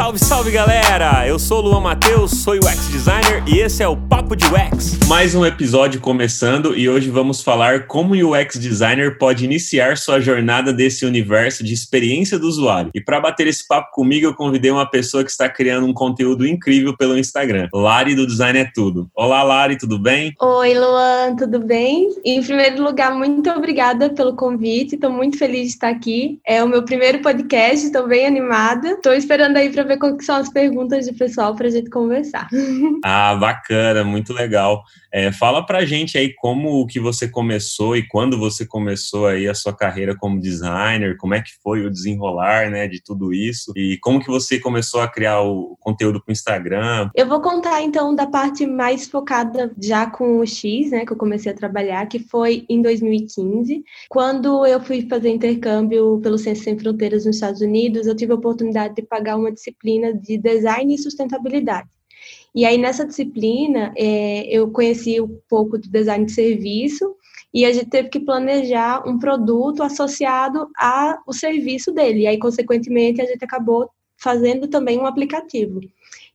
Salve, salve galera! Eu sou o Luan Matheus, sou UX designer e esse é o Papo de UX. Mais um episódio começando e hoje vamos falar como o UX designer pode iniciar sua jornada desse universo de experiência do usuário. E para bater esse papo comigo, eu convidei uma pessoa que está criando um conteúdo incrível pelo Instagram. Lari do Design é Tudo. Olá, Lari, tudo bem? Oi, Luan, tudo bem? Em primeiro lugar, muito obrigada pelo convite. Estou muito feliz de estar aqui. É o meu primeiro podcast, estou bem animada. Estou esperando aí para ver quais são as perguntas do pessoal para a gente conversar. Ah, bacana, muito legal. É, fala pra gente aí como que você começou e quando você começou aí a sua carreira como designer, como é que foi o desenrolar, né, de tudo isso e como que você começou a criar o conteúdo para o Instagram. Eu vou contar então da parte mais focada já com o X, né, que eu comecei a trabalhar, que foi em 2015, quando eu fui fazer intercâmbio pelo Ciências Sem Fronteiras nos Estados Unidos, eu tive a oportunidade de pagar uma disciplina de design e sustentabilidade. E aí, nessa disciplina, é, eu conheci um pouco do design de serviço e a gente teve que planejar um produto associado ao serviço dele. E aí, consequentemente, a gente acabou fazendo também um aplicativo.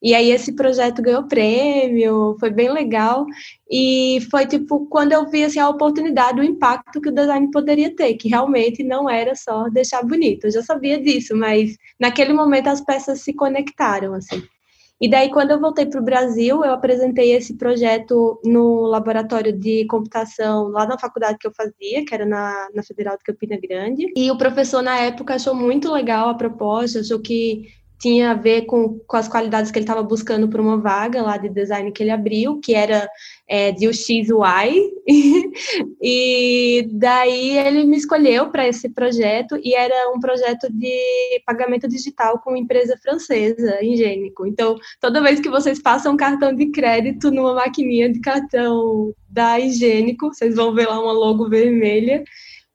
E aí esse projeto ganhou prêmio, foi bem legal. E foi tipo quando eu vi assim, a oportunidade, o impacto que o design poderia ter, que realmente não era só deixar bonito. Eu já sabia disso, mas naquele momento as peças se conectaram assim. E daí, quando eu voltei para o Brasil, eu apresentei esse projeto no laboratório de computação lá na faculdade que eu fazia, que era na, na Federal de Campina Grande. E o professor, na época, achou muito legal a proposta, achou que tinha a ver com, com as qualidades que ele estava buscando para uma vaga lá de design que ele abriu, que era é, de UX/UI, e daí ele me escolheu para esse projeto, e era um projeto de pagamento digital com empresa francesa, Ingênico. Então, toda vez que vocês passam um cartão de crédito numa maquininha de cartão da Higiênico, vocês vão ver lá uma logo vermelha,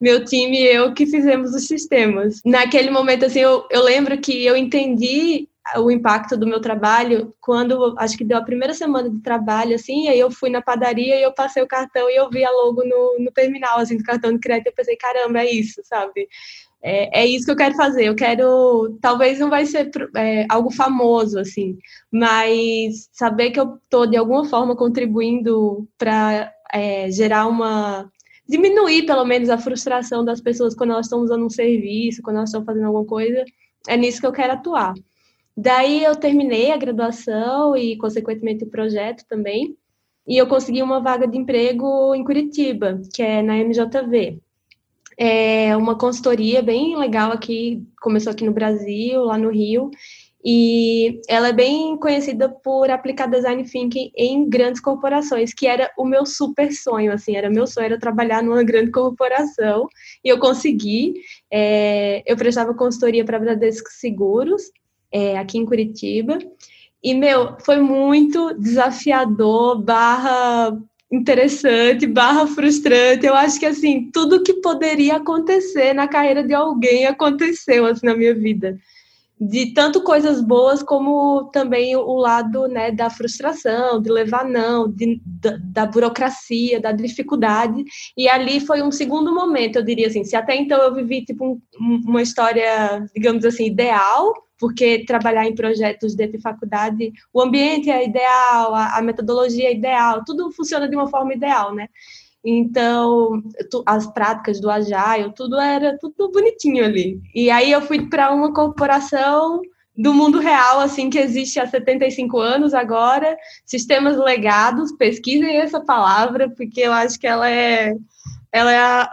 meu time e eu que fizemos os sistemas. Naquele momento, assim, eu, eu lembro que eu entendi o impacto do meu trabalho quando acho que deu a primeira semana de trabalho assim aí eu fui na padaria e eu passei o cartão e eu vi a logo no, no terminal assim do cartão de crédito eu pensei caramba é isso sabe é, é isso que eu quero fazer eu quero talvez não vai ser é, algo famoso assim mas saber que eu estou de alguma forma contribuindo para é, gerar uma diminuir pelo menos a frustração das pessoas quando elas estão usando um serviço, quando elas estão fazendo alguma coisa. É nisso que eu quero atuar. Daí eu terminei a graduação e, consequentemente, o projeto também. E eu consegui uma vaga de emprego em Curitiba, que é na MJV. É uma consultoria bem legal aqui, começou aqui no Brasil, lá no Rio, e ela é bem conhecida por aplicar design thinking em grandes corporações, que era o meu super sonho, assim, era meu sonho era trabalhar numa grande corporação, e eu consegui. É, eu prestava consultoria para Bradesco Seguros, é, aqui em Curitiba, e, meu, foi muito desafiador, barra interessante, barra frustrante. Eu acho que, assim, tudo que poderia acontecer na carreira de alguém aconteceu, assim, na minha vida de tanto coisas boas como também o lado né, da frustração, de levar não, de, da, da, burocracia, da dificuldade. E ali foi um segundo momento, eu diria assim. Se até então eu vivi tipo um, uma história, digamos assim, ideal, porque trabalhar em projetos dentro de faculdade, o ambiente é ideal, a, a metodologia é ideal, tudo funciona de uma forma ideal, né? Então, tu, as práticas do Agile, tudo era tudo bonitinho ali. E aí eu fui para uma corporação do mundo real, assim, que existe há 75 anos agora, sistemas legados, pesquisem essa palavra, porque eu acho que ela é, ela é a,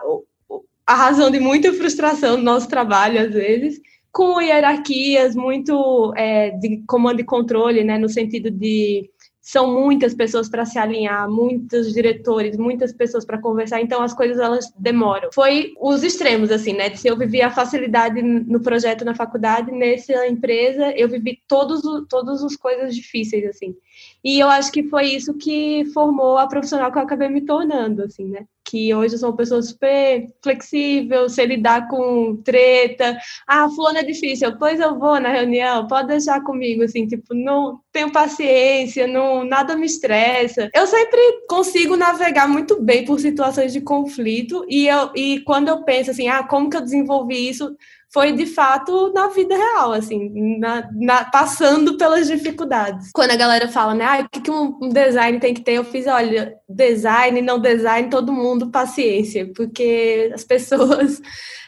a razão de muita frustração do nosso trabalho, às vezes, com hierarquias muito é, de comando e controle, né, no sentido de são muitas pessoas para se alinhar, muitos diretores, muitas pessoas para conversar, então as coisas elas demoram. Foi os extremos assim, né? Se eu vivi a facilidade no projeto na faculdade, nessa empresa eu vivi todos todas as coisas difíceis assim. E eu acho que foi isso que formou a profissional que eu acabei me tornando, assim, né? Que hoje eu sou uma pessoa super flexível, sei lidar com treta. Ah, fulano é difícil, pois eu vou na reunião, pode deixar comigo, assim, tipo, não tenho paciência, não, nada me estressa. Eu sempre consigo navegar muito bem por situações de conflito e, eu, e quando eu penso assim, ah, como que eu desenvolvi isso? Foi de fato na vida real, assim, na, na, passando pelas dificuldades. Quando a galera fala, né, ah, o que, que um design tem que ter? Eu fiz, olha, design, não design, todo mundo paciência, porque as pessoas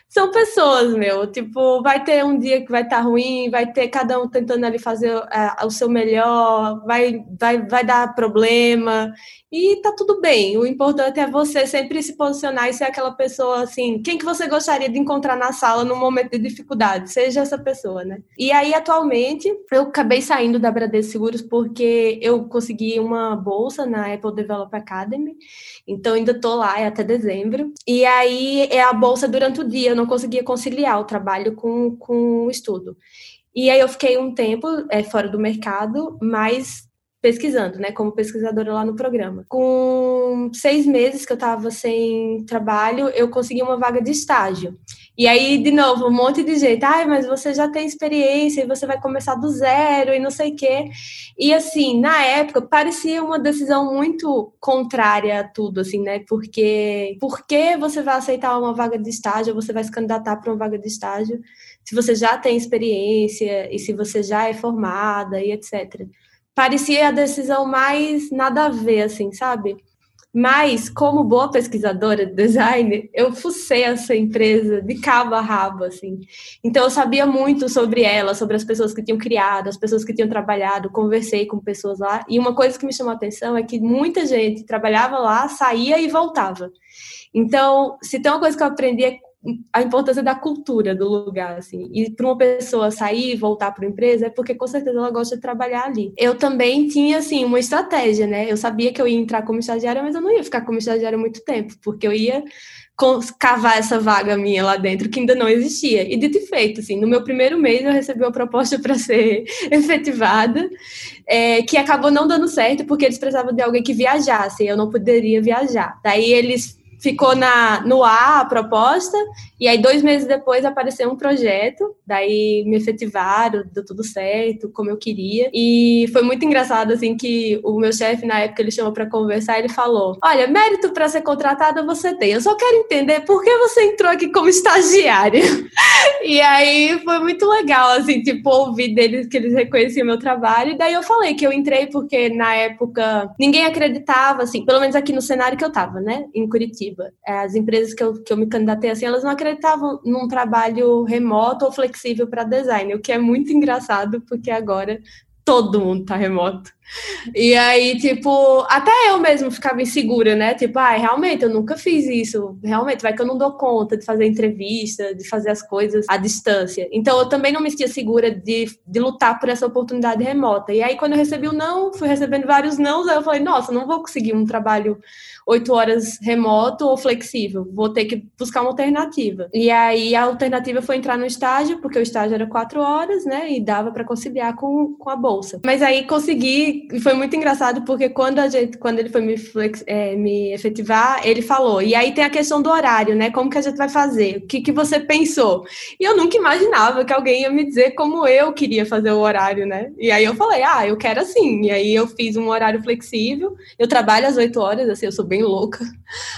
são pessoas, meu. Tipo, vai ter um dia que vai estar tá ruim, vai ter cada um tentando ali fazer uh, o seu melhor, vai, vai, vai dar problema. E tá tudo bem. O importante é você sempre se posicionar e ser aquela pessoa assim. Quem que você gostaria de encontrar na sala no momento de dificuldade? Seja essa pessoa, né? E aí, atualmente, eu acabei saindo da Bradesco Seguros porque eu consegui uma bolsa na Apple Developer Academy. Então, ainda tô lá é até dezembro. E aí é a bolsa durante o dia. Não conseguia conciliar o trabalho com, com o estudo. E aí eu fiquei um tempo é, fora do mercado, mas pesquisando, né, como pesquisadora lá no programa. Com seis meses que eu estava sem trabalho, eu consegui uma vaga de estágio. E aí, de novo, um monte de gente, ai, mas você já tem experiência e você vai começar do zero e não sei o quê. E assim, na época, parecia uma decisão muito contrária a tudo, assim, né? Porque por que você vai aceitar uma vaga de estágio, você vai se candidatar para uma vaga de estágio, se você já tem experiência e se você já é formada e etc parecia a decisão mais nada a ver, assim, sabe? Mas, como boa pesquisadora de design, eu fucei essa empresa de cabo a rabo, assim. Então, eu sabia muito sobre ela, sobre as pessoas que tinham criado, as pessoas que tinham trabalhado, conversei com pessoas lá. E uma coisa que me chamou a atenção é que muita gente trabalhava lá, saía e voltava. Então, se tem uma coisa que eu aprendi é a importância da cultura do lugar, assim. E para uma pessoa sair e voltar para a empresa é porque com certeza ela gosta de trabalhar ali. Eu também tinha, assim, uma estratégia, né? Eu sabia que eu ia entrar como estagiária, mas eu não ia ficar como estagiária muito tempo, porque eu ia cavar essa vaga minha lá dentro que ainda não existia. E dito e feito, assim, no meu primeiro mês eu recebi uma proposta para ser efetivada, é, que acabou não dando certo porque eles precisavam de alguém que viajasse, eu não poderia viajar. Daí eles ficou na, no ar a proposta, e aí dois meses depois apareceu um projeto, daí me efetivaram, deu tudo certo, como eu queria, e foi muito engraçado, assim, que o meu chefe, na época, ele chamou para conversar, ele falou, olha, mérito para ser contratada você tem, eu só quero entender por que você entrou aqui como estagiária. e aí foi muito legal, assim, tipo, ouvir deles que eles reconheciam meu trabalho, e daí eu falei que eu entrei porque, na época, ninguém acreditava, assim, pelo menos aqui no cenário que eu tava, né, em Curitiba, Curitiba. É, as empresas que eu, que eu me candidatei assim, elas não acreditavam num trabalho remoto ou flexível para design, o que é muito engraçado, porque agora todo mundo tá remoto. E aí, tipo, até eu mesmo ficava insegura, né? Tipo, ah, realmente, eu nunca fiz isso. Realmente, vai que eu não dou conta de fazer entrevista, de fazer as coisas à distância. Então, eu também não me sentia segura de, de lutar por essa oportunidade remota. E aí, quando eu recebi o não, fui recebendo vários nãos, aí eu falei, nossa, não vou conseguir um trabalho oito horas remoto ou flexível. Vou ter que buscar uma alternativa. E aí a alternativa foi entrar no estágio, porque o estágio era quatro horas, né? E dava para conciliar com, com a bolsa. Mas aí consegui, e foi muito engraçado, porque quando, a gente, quando ele foi me, flex, é, me efetivar, ele falou. E aí tem a questão do horário, né? Como que a gente vai fazer? O que, que você pensou? E eu nunca imaginava que alguém ia me dizer como eu queria fazer o horário, né? E aí eu falei, ah, eu quero assim. E aí eu fiz um horário flexível. Eu trabalho às oito horas, assim, eu sou bem louca,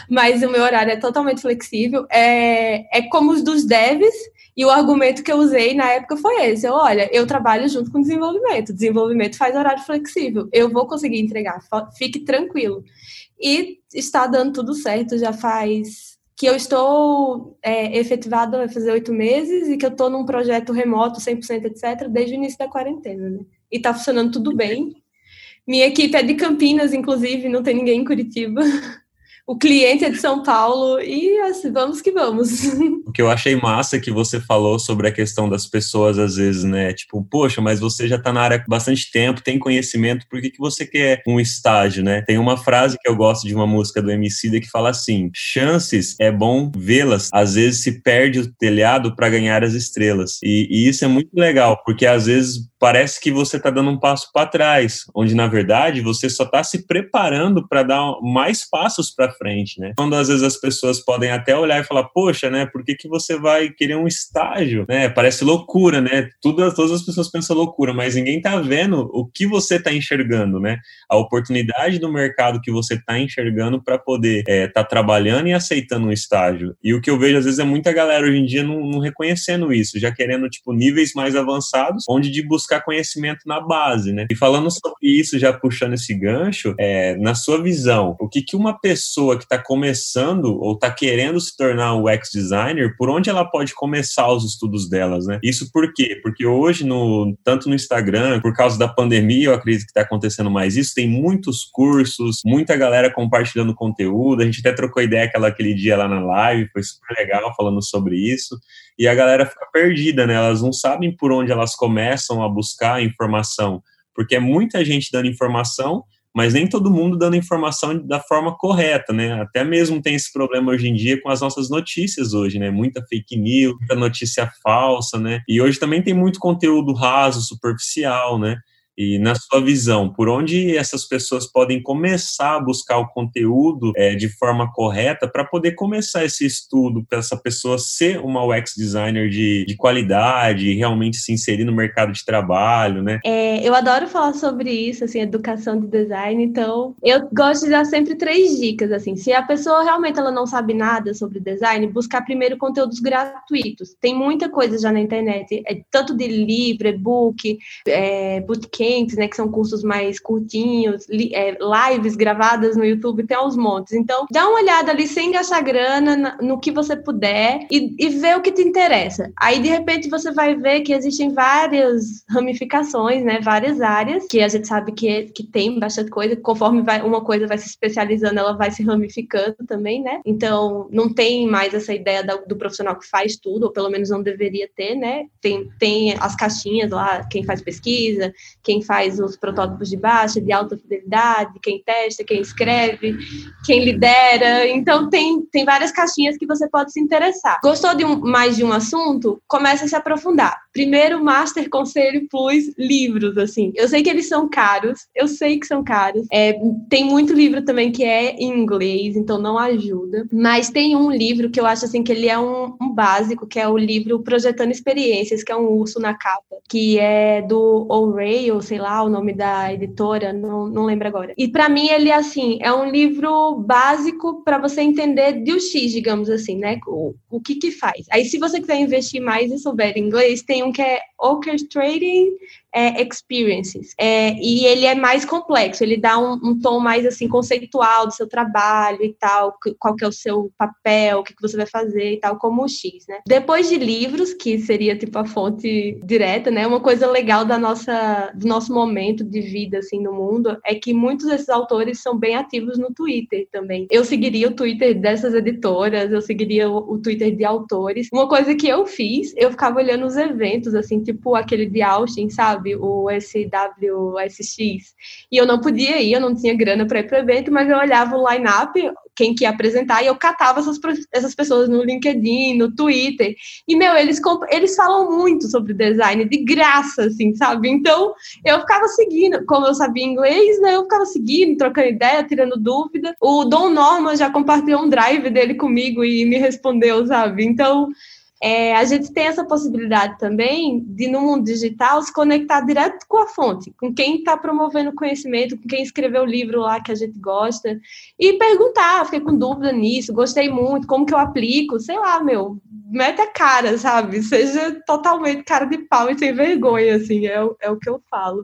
mas o meu horário é totalmente flexível. É, é como os dos devs, e o argumento que eu usei na época foi esse: eu, olha, eu trabalho junto com desenvolvimento, desenvolvimento faz horário flexível, eu vou conseguir entregar, fique tranquilo. E está dando tudo certo, já faz que eu estou é, efetivada vai fazer oito meses e que eu estou num projeto remoto 100% etc desde o início da quarentena, né? E está funcionando tudo bem. Minha equipe é de Campinas, inclusive, não tem ninguém em Curitiba. O cliente é de São Paulo e assim, vamos que vamos. O que eu achei massa que você falou sobre a questão das pessoas, às vezes, né? Tipo, poxa, mas você já está na área há bastante tempo, tem conhecimento, por que, que você quer um estágio, né? Tem uma frase que eu gosto de uma música do MC que fala assim: chances é bom vê-las, às vezes se perde o telhado para ganhar as estrelas. E, e isso é muito legal, porque às vezes parece que você está dando um passo para trás, onde na verdade você só está se preparando para dar mais passos para frente, né? Quando às vezes as pessoas podem até olhar e falar, poxa, né, por que, que você vai querer um estágio, né? Parece loucura, né? Tudo, todas as pessoas pensam loucura, mas ninguém tá vendo o que você tá enxergando, né? A oportunidade do mercado que você tá enxergando para poder é, tá trabalhando e aceitando um estágio. E o que eu vejo às vezes é muita galera hoje em dia não, não reconhecendo isso, já querendo tipo níveis mais avançados, onde de buscar conhecimento na base, né? E falando sobre isso, já puxando esse gancho, é, na sua visão, o que que uma pessoa que está começando ou está querendo se tornar um UX designer, por onde ela pode começar os estudos delas, né? Isso por quê? Porque hoje, no, tanto no Instagram, por causa da pandemia, eu acredito que está acontecendo mais isso, tem muitos cursos, muita galera compartilhando conteúdo, a gente até trocou ideia aquela, aquele dia lá na live, foi super legal falando sobre isso, e a galera fica perdida, né? Elas não sabem por onde elas começam a buscar informação, porque é muita gente dando informação, mas nem todo mundo dando informação da forma correta, né? Até mesmo tem esse problema hoje em dia com as nossas notícias hoje, né? Muita fake news, muita notícia falsa, né? E hoje também tem muito conteúdo raso, superficial, né? E na sua visão, por onde essas pessoas podem começar a buscar o conteúdo é, de forma correta para poder começar esse estudo, para essa pessoa ser uma UX designer de, de qualidade, realmente se inserir no mercado de trabalho, né? É, eu adoro falar sobre isso, assim, educação de design, então eu gosto de dar sempre três dicas, assim, se a pessoa realmente ela não sabe nada sobre design, buscar primeiro conteúdos gratuitos. Tem muita coisa já na internet, é, tanto de livro, e-book, é, bootcamp, né, que são cursos mais curtinhos, li, é, lives gravadas no YouTube, tem aos montes. Então, dá uma olhada ali sem gastar grana na, no que você puder e, e vê o que te interessa. Aí, de repente, você vai ver que existem várias ramificações, né, várias áreas, que a gente sabe que, que tem bastante coisa, conforme vai, uma coisa vai se especializando, ela vai se ramificando também, né? Então, não tem mais essa ideia da, do profissional que faz tudo, ou pelo menos não deveria ter, né? Tem, tem as caixinhas lá, quem faz pesquisa, quem quem faz os protótipos de baixa, de alta fidelidade, quem testa, quem escreve, quem lidera. Então, tem, tem várias caixinhas que você pode se interessar. Gostou de um, mais de um assunto? Começa a se aprofundar. Primeiro, Master Conselho Plus livros, assim. Eu sei que eles são caros, eu sei que são caros. É, tem muito livro também que é em inglês, então não ajuda. Mas tem um livro que eu acho assim que ele é um, um básico, que é o livro Projetando Experiências, que é um urso na capa, que é do O'Reilly, sei lá o nome da editora, não, não lembro agora. E para mim ele assim é um livro básico para você entender de X, digamos assim, né? O, o que que faz. Aí se você quiser investir mais e souber inglês, tem um que é Orchestrating é, experiences. É, e ele é mais complexo, ele dá um, um, tom mais assim conceitual do seu trabalho e tal, qual que é o seu papel, o que, que você vai fazer e tal, como o X, né? Depois de livros, que seria tipo a fonte direta, né? Uma coisa legal da nossa, do nosso momento de vida assim no mundo é que muitos desses autores são bem ativos no Twitter também. Eu seguiria o Twitter dessas editoras, eu seguiria o, o Twitter de autores. Uma coisa que eu fiz, eu ficava olhando os eventos, assim, tipo aquele de Austin, sabe? Sabe? O SWSX. E eu não podia ir, eu não tinha grana para ir para o evento, mas eu olhava o line-up, quem que ia apresentar, e eu catava essas, essas pessoas no LinkedIn, no Twitter. E, meu, eles, eles falam muito sobre design, de graça, assim, sabe? Então, eu ficava seguindo, como eu sabia inglês, né? Eu ficava seguindo, trocando ideia, tirando dúvida. O Dom Norman já compartilhou um drive dele comigo e me respondeu, sabe? Então, é, a gente tem essa possibilidade também de, no mundo digital, se conectar direto com a fonte, com quem está promovendo conhecimento, com quem escreveu o livro lá que a gente gosta, e perguntar, fiquei com dúvida nisso, gostei muito, como que eu aplico, sei lá, meu, mete a cara, sabe? Seja totalmente cara de pau e sem vergonha, assim, é, é o que eu falo.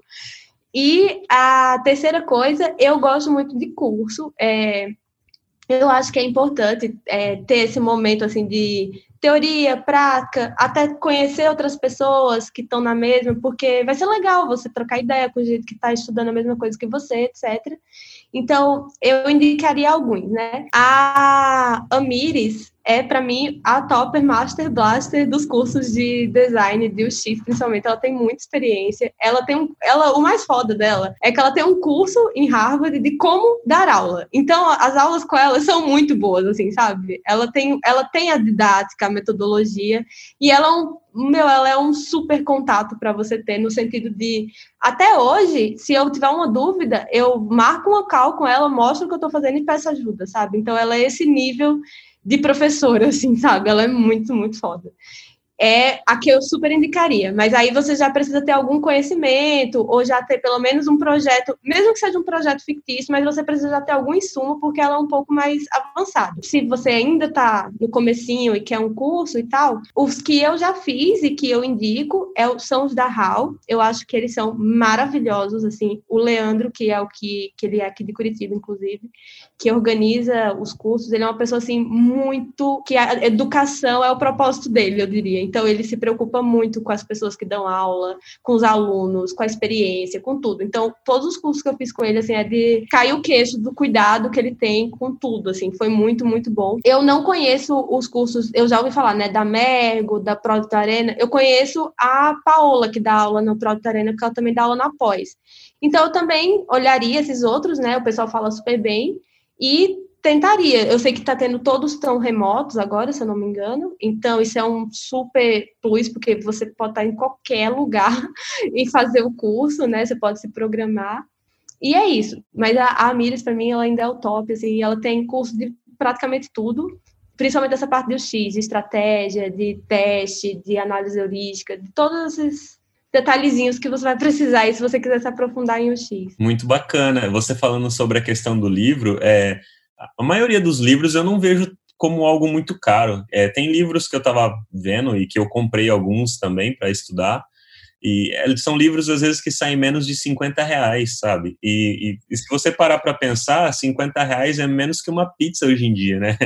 E a terceira coisa, eu gosto muito de curso, é, eu acho que é importante é, ter esse momento, assim, de teoria, prática, até conhecer outras pessoas que estão na mesma, porque vai ser legal você trocar ideia com gente que está estudando a mesma coisa que você, etc. Então, eu indicaria alguns, né? A Amires, é, para mim, a Topper Master Blaster dos cursos de design de UX, principalmente. Ela tem muita experiência. Ela tem um, ela, o mais foda dela é que ela tem um curso em Harvard de como dar aula. Então, as aulas com ela são muito boas, assim, sabe? Ela tem, ela tem a didática, a metodologia, e ela é um meu, ela é um super contato para você ter, no sentido de, até hoje, se eu tiver uma dúvida, eu marco uma call com ela, mostro o que eu estou fazendo e peço ajuda, sabe? Então, ela é esse nível de professora, assim, sabe? Ela é muito, muito foda é a que eu super indicaria. Mas aí você já precisa ter algum conhecimento, ou já ter pelo menos um projeto, mesmo que seja um projeto fictício, mas você precisa já ter algum insumo, porque ela é um pouco mais avançada. Se você ainda está no comecinho e quer um curso e tal, os que eu já fiz e que eu indico é, são os da HAL. Eu acho que eles são maravilhosos, assim. O Leandro, que é o que, que ele é aqui de Curitiba, inclusive, que organiza os cursos, ele é uma pessoa, assim, muito... que a educação é o propósito dele, eu diria então, ele se preocupa muito com as pessoas que dão aula, com os alunos, com a experiência, com tudo. Então, todos os cursos que eu fiz com ele, assim, é de cair o queixo do cuidado que ele tem com tudo, assim, foi muito, muito bom. Eu não conheço os cursos, eu já ouvi falar, né, da Mergo, da Product Arena, eu conheço a Paola, que dá aula no Product Arena, porque ela também dá aula na pós. Então, eu também olharia esses outros, né, o pessoal fala super bem, e tentaria. Eu sei que está tendo todos tão remotos agora, se eu não me engano. Então, isso é um super plus, porque você pode estar em qualquer lugar e fazer o curso, né? Você pode se programar. E é isso. Mas a, a Mires, para mim, ela ainda é o top. Assim, ela tem curso de praticamente tudo, principalmente essa parte do X, de estratégia, de teste, de análise heurística, de todos esses detalhezinhos que você vai precisar aí se você quiser se aprofundar em UX. Muito bacana. Você falando sobre a questão do livro, é, a maioria dos livros eu não vejo como algo muito caro. É, tem livros que eu estava vendo e que eu comprei alguns também para estudar, e eles são livros, às vezes, que saem menos de 50 reais, sabe? E, e, e se você parar para pensar, 50 reais é menos que uma pizza hoje em dia, né?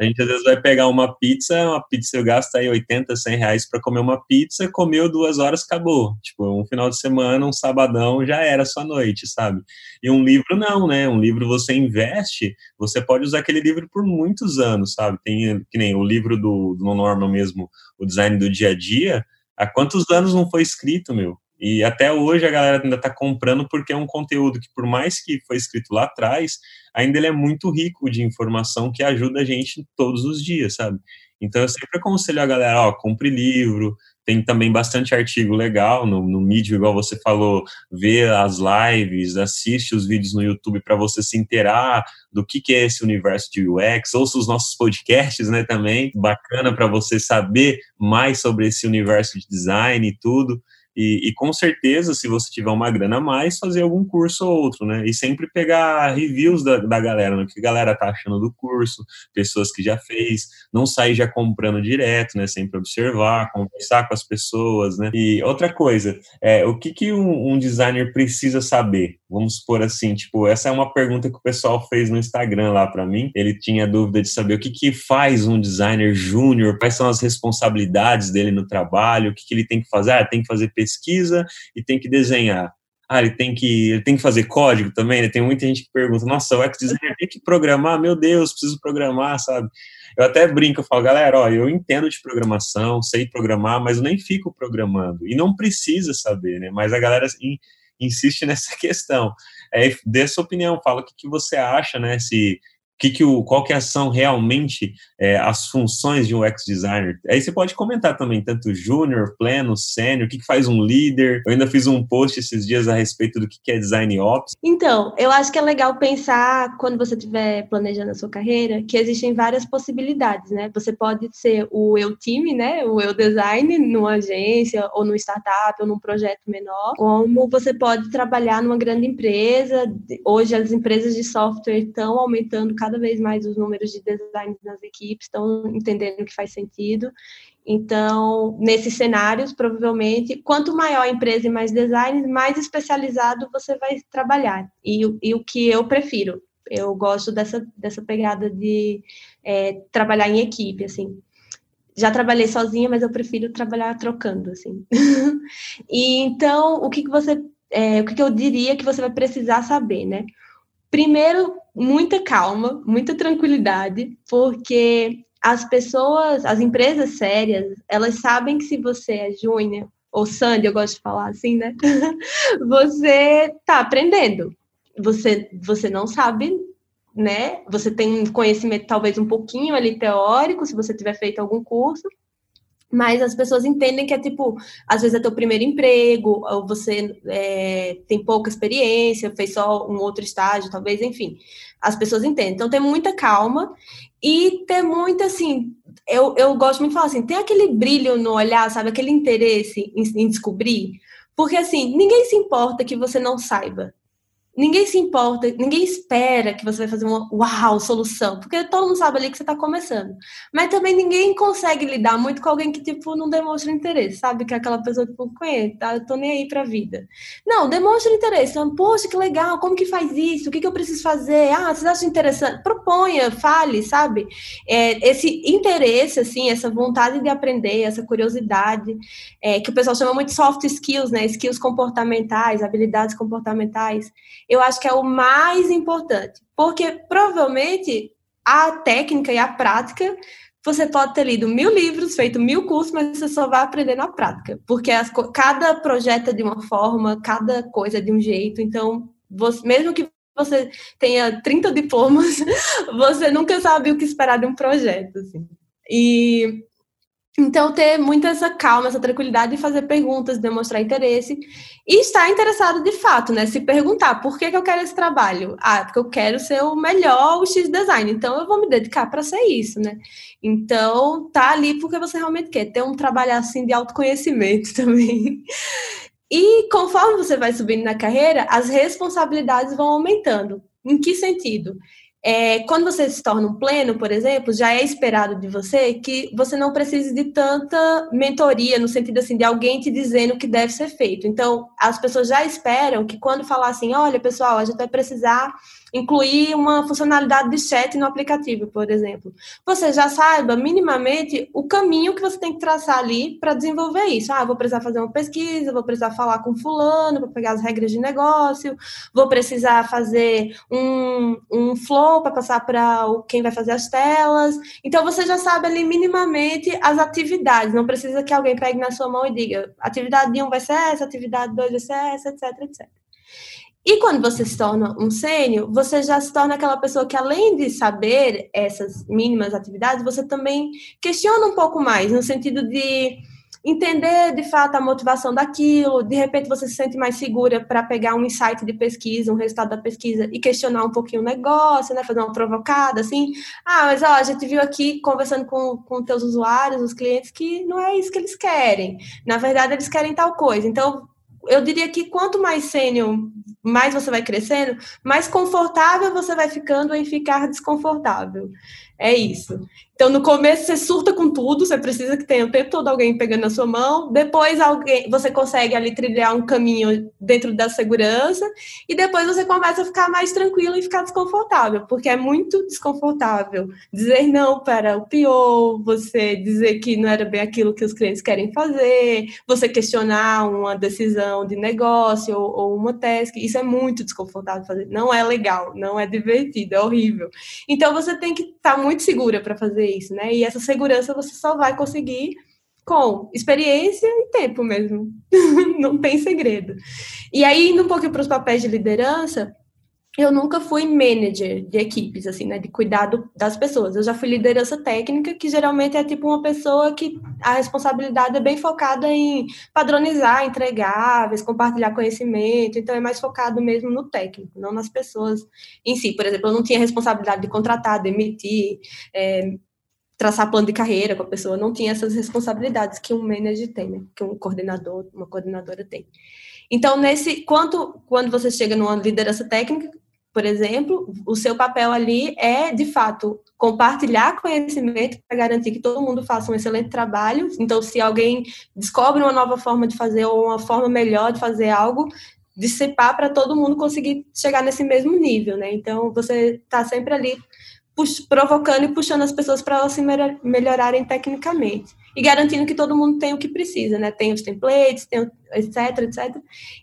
A gente, às vezes, vai pegar uma pizza, uma pizza gasta aí 80, 100 reais para comer uma pizza, comeu duas horas, acabou. Tipo, um final de semana, um sabadão, já era sua noite, sabe? E um livro não, né? Um livro você investe, você pode usar aquele livro por muitos anos, sabe? Tem, que nem o livro do, do mesmo, o design do dia a dia, há quantos anos não foi escrito, meu? E até hoje a galera ainda está comprando porque é um conteúdo que, por mais que foi escrito lá atrás, ainda ele é muito rico de informação que ajuda a gente todos os dias, sabe? Então eu sempre aconselho a galera, ó, compre livro, tem também bastante artigo legal no, no Medium, igual você falou, vê as lives, assiste os vídeos no YouTube para você se inteirar do que, que é esse universo de UX, ouça os nossos podcasts, né, também, bacana para você saber mais sobre esse universo de design e tudo. E, e, com certeza, se você tiver uma grana a mais, fazer algum curso ou outro, né? E sempre pegar reviews da, da galera, né? O que a galera tá achando do curso, pessoas que já fez, não sair já comprando direto, né? Sempre observar, conversar com as pessoas, né? E outra coisa, é, o que, que um, um designer precisa saber? Vamos supor assim, tipo, essa é uma pergunta que o pessoal fez no Instagram lá para mim. Ele tinha dúvida de saber o que, que faz um designer júnior, quais são as responsabilidades dele no trabalho, o que, que ele tem que fazer. Ah, tem que fazer pesquisa e tem que desenhar. Ah, ele tem que, ele tem que fazer código também, né? Tem muita gente que pergunta, nossa, o UX designer tem que programar? Meu Deus, preciso programar, sabe? Eu até brinco, eu falo, galera, ó, eu entendo de programação, sei programar, mas eu nem fico programando. E não precisa saber, né? Mas a galera assim, insiste nessa questão. É, dê sua opinião, fala o que, que você acha, né? Se que que o, qual que é são realmente é, as funções de um UX designer. Aí você pode comentar também, tanto júnior, pleno, sênior, o que, que faz um líder. Eu ainda fiz um post esses dias a respeito do que, que é design ops. Então, eu acho que é legal pensar, quando você estiver planejando a sua carreira, que existem várias possibilidades, né? Você pode ser o eu time, né? O eu design numa agência, ou num startup, ou num projeto menor, como você pode trabalhar numa grande empresa. Hoje as empresas de software estão aumentando vez mais os números de design nas equipes, estão entendendo que faz sentido. Então, nesses cenários, provavelmente, quanto maior a empresa e mais design, mais especializado você vai trabalhar. E, e o que eu prefiro, eu gosto dessa, dessa pegada de é, trabalhar em equipe, assim. Já trabalhei sozinha, mas eu prefiro trabalhar trocando, assim. e então, o que, que você, é, o que, que eu diria que você vai precisar saber, né? Primeiro, muita calma, muita tranquilidade, porque as pessoas, as empresas sérias, elas sabem que se você é júnior, ou Sandy, eu gosto de falar assim, né? você tá aprendendo. Você, você não sabe, né? Você tem um conhecimento talvez um pouquinho ali teórico, se você tiver feito algum curso, mas as pessoas entendem que é tipo, às vezes é teu primeiro emprego, ou você é, tem pouca experiência, fez só um outro estágio, talvez, enfim. As pessoas entendem. Então, tem muita calma e ter muita, assim, eu, eu gosto muito de falar assim, tem aquele brilho no olhar, sabe? Aquele interesse em, em descobrir. Porque, assim, ninguém se importa que você não saiba ninguém se importa, ninguém espera que você vai fazer uma uau solução, porque todo mundo sabe ali que você está começando. Mas também ninguém consegue lidar muito com alguém que tipo não demonstra interesse, sabe? Que é aquela pessoa tipo, conhece, tá? Eu tô nem aí pra vida. Não, demonstra interesse. Poxa, que legal, como que faz isso? O que, que eu preciso fazer? Ah, vocês acham interessante? Proponha, fale, sabe? É, esse interesse, assim, essa vontade de aprender, essa curiosidade, é, que o pessoal chama muito soft skills, né? Skills comportamentais, habilidades comportamentais eu acho que é o mais importante, porque provavelmente a técnica e a prática você pode ter lido mil livros, feito mil cursos, mas você só vai aprender na prática, porque as, cada projeto é de uma forma, cada coisa é de um jeito, então, você, mesmo que você tenha 30 diplomas, você nunca sabe o que esperar de um projeto. Assim. E então, ter muita essa calma, essa tranquilidade de fazer perguntas, demonstrar interesse e estar interessado de fato, né? Se perguntar por que, que eu quero esse trabalho? Ah, porque eu quero ser o melhor o X design, então eu vou me dedicar para ser isso, né? Então, tá ali porque você realmente quer ter um trabalho assim de autoconhecimento também. E conforme você vai subindo na carreira, as responsabilidades vão aumentando. Em que sentido? É, quando você se torna um pleno, por exemplo, já é esperado de você que você não precise de tanta mentoria, no sentido assim, de alguém te dizendo o que deve ser feito. Então, as pessoas já esperam que quando falar assim, olha, pessoal, a gente vai precisar incluir uma funcionalidade de chat no aplicativo, por exemplo. Você já saiba minimamente o caminho que você tem que traçar ali para desenvolver isso. Ah, vou precisar fazer uma pesquisa, vou precisar falar com fulano para pegar as regras de negócio, vou precisar fazer um, um flow para passar para quem vai fazer as telas. Então você já sabe ali minimamente as atividades, não precisa que alguém pegue na sua mão e diga, atividade 1 vai ser essa, atividade 2 vai ser essa, etc, etc. E quando você se torna um sênior, você já se torna aquela pessoa que, além de saber essas mínimas atividades, você também questiona um pouco mais, no sentido de entender de fato a motivação daquilo, de repente você se sente mais segura para pegar um insight de pesquisa, um resultado da pesquisa e questionar um pouquinho o negócio, né, fazer uma provocada, assim, ah, mas ó, a gente viu aqui conversando com, com teus usuários, os clientes, que não é isso que eles querem, na verdade eles querem tal coisa, então eu diria que quanto mais sênior, mais você vai crescendo, mais confortável você vai ficando em ficar desconfortável. É isso. Então, no começo, você surta com tudo, você precisa que tenha o tempo todo alguém pegando na sua mão. Depois, alguém, você consegue ali trilhar um caminho dentro da segurança. E depois, você começa a ficar mais tranquilo e ficar desconfortável, porque é muito desconfortável dizer não para o pior, você dizer que não era bem aquilo que os clientes querem fazer, você questionar uma decisão de negócio ou, ou uma task. Isso é muito desconfortável fazer. Não é legal, não é divertido, é horrível. Então, você tem que estar muito segura para fazer isso, né? E essa segurança você só vai conseguir com experiência e tempo mesmo. Não tem segredo. E aí, indo um pouco para os papéis de liderança, eu nunca fui manager de equipes, assim, né, de cuidado das pessoas. Eu já fui liderança técnica, que geralmente é tipo uma pessoa que a responsabilidade é bem focada em padronizar entregáveis, compartilhar conhecimento, então é mais focado mesmo no técnico, não nas pessoas em si. Por exemplo, eu não tinha responsabilidade de contratar, demitir, é, traçar plano de carreira com a pessoa, não tinha essas responsabilidades que um manager tem, né? que um coordenador, uma coordenadora tem. Então, nesse, quanto, quando você chega numa liderança técnica, por exemplo, o seu papel ali é, de fato, compartilhar conhecimento para garantir que todo mundo faça um excelente trabalho. Então, se alguém descobre uma nova forma de fazer ou uma forma melhor de fazer algo, dissipar para todo mundo conseguir chegar nesse mesmo nível, né? Então, você está sempre ali provocando e puxando as pessoas para elas se melhorarem tecnicamente e garantindo que todo mundo tem o que precisa, né? Tem os templates, tem etc, etc.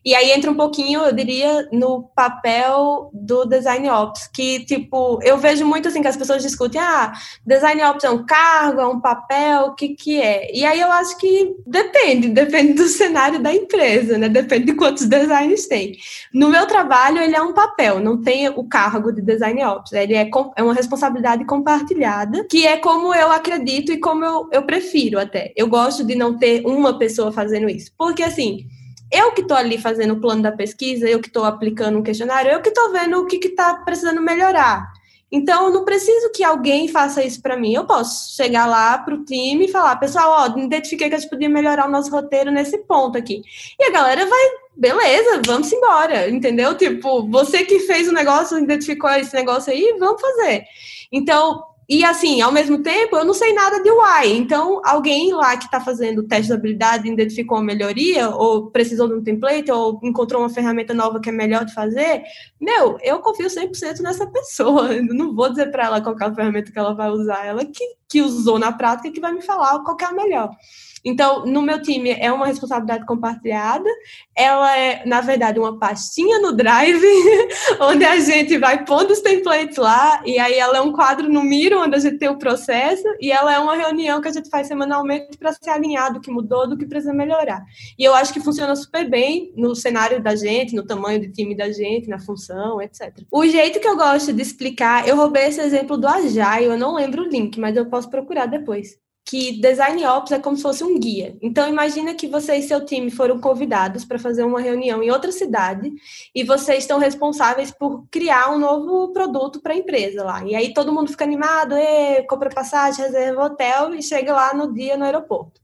E aí entra um pouquinho, eu diria, no papel do design ops, que tipo, eu vejo muito assim que as pessoas discutem, ah, design ops é um cargo, é um papel, o que que é? E aí eu acho que depende, depende do cenário da empresa, né? Depende de quantos designers tem. No meu trabalho, ele é um papel, não tem o cargo de design ops, ele é, é uma responsabilidade compartilhada, que é como eu acredito e como eu, eu prefiro até. Eu gosto de não ter uma pessoa fazendo isso. Porque, assim, eu que estou ali fazendo o plano da pesquisa, eu que estou aplicando um questionário, eu que estou vendo o que está precisando melhorar. Então, eu não preciso que alguém faça isso para mim. Eu posso chegar lá para o time e falar, pessoal, ó, identifiquei que a gente podia melhorar o nosso roteiro nesse ponto aqui. E a galera vai, beleza, vamos embora, entendeu? Tipo, você que fez o negócio, identificou esse negócio aí, vamos fazer. Então, e assim, ao mesmo tempo, eu não sei nada de UI. Então, alguém lá que está fazendo o teste de habilidade identificou uma melhoria, ou precisou de um template, ou encontrou uma ferramenta nova que é melhor de fazer, meu, eu confio 100% nessa pessoa. Eu não vou dizer para ela qual é a ferramenta que ela vai usar, ela que, que usou na prática que vai me falar qual é a melhor. Então, no meu time é uma responsabilidade compartilhada. Ela é, na verdade, uma pastinha no Drive, onde a gente vai pondo os templates lá, e aí ela é um quadro no Miro, onde a gente tem o processo, e ela é uma reunião que a gente faz semanalmente para se alinhar do que mudou, do que precisa melhorar. E eu acho que funciona super bem no cenário da gente, no tamanho do time da gente, na função, etc. O jeito que eu gosto de explicar, eu roubei esse exemplo do Agile, eu não lembro o link, mas eu posso procurar depois que Design Ops é como se fosse um guia. Então, imagina que você e seu time foram convidados para fazer uma reunião em outra cidade e vocês estão responsáveis por criar um novo produto para a empresa lá. E aí todo mundo fica animado, compra passagem, reserva hotel e chega lá no dia no aeroporto.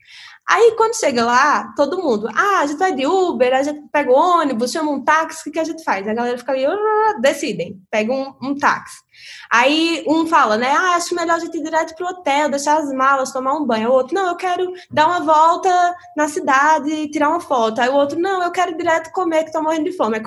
Aí, quando chega lá, todo mundo, ah, a gente vai de Uber, a gente pega o ônibus, chama um táxi, o que a gente faz? A galera fica ali, uh, decidem, pega um, um táxi. Aí um fala, né? Ah, acho melhor a gente ir direto pro hotel, deixar as malas, tomar um banho. O outro, não, eu quero dar uma volta na cidade e tirar uma foto. Aí o outro, não, eu quero ir direto comer, que tô morrendo de fome. Aí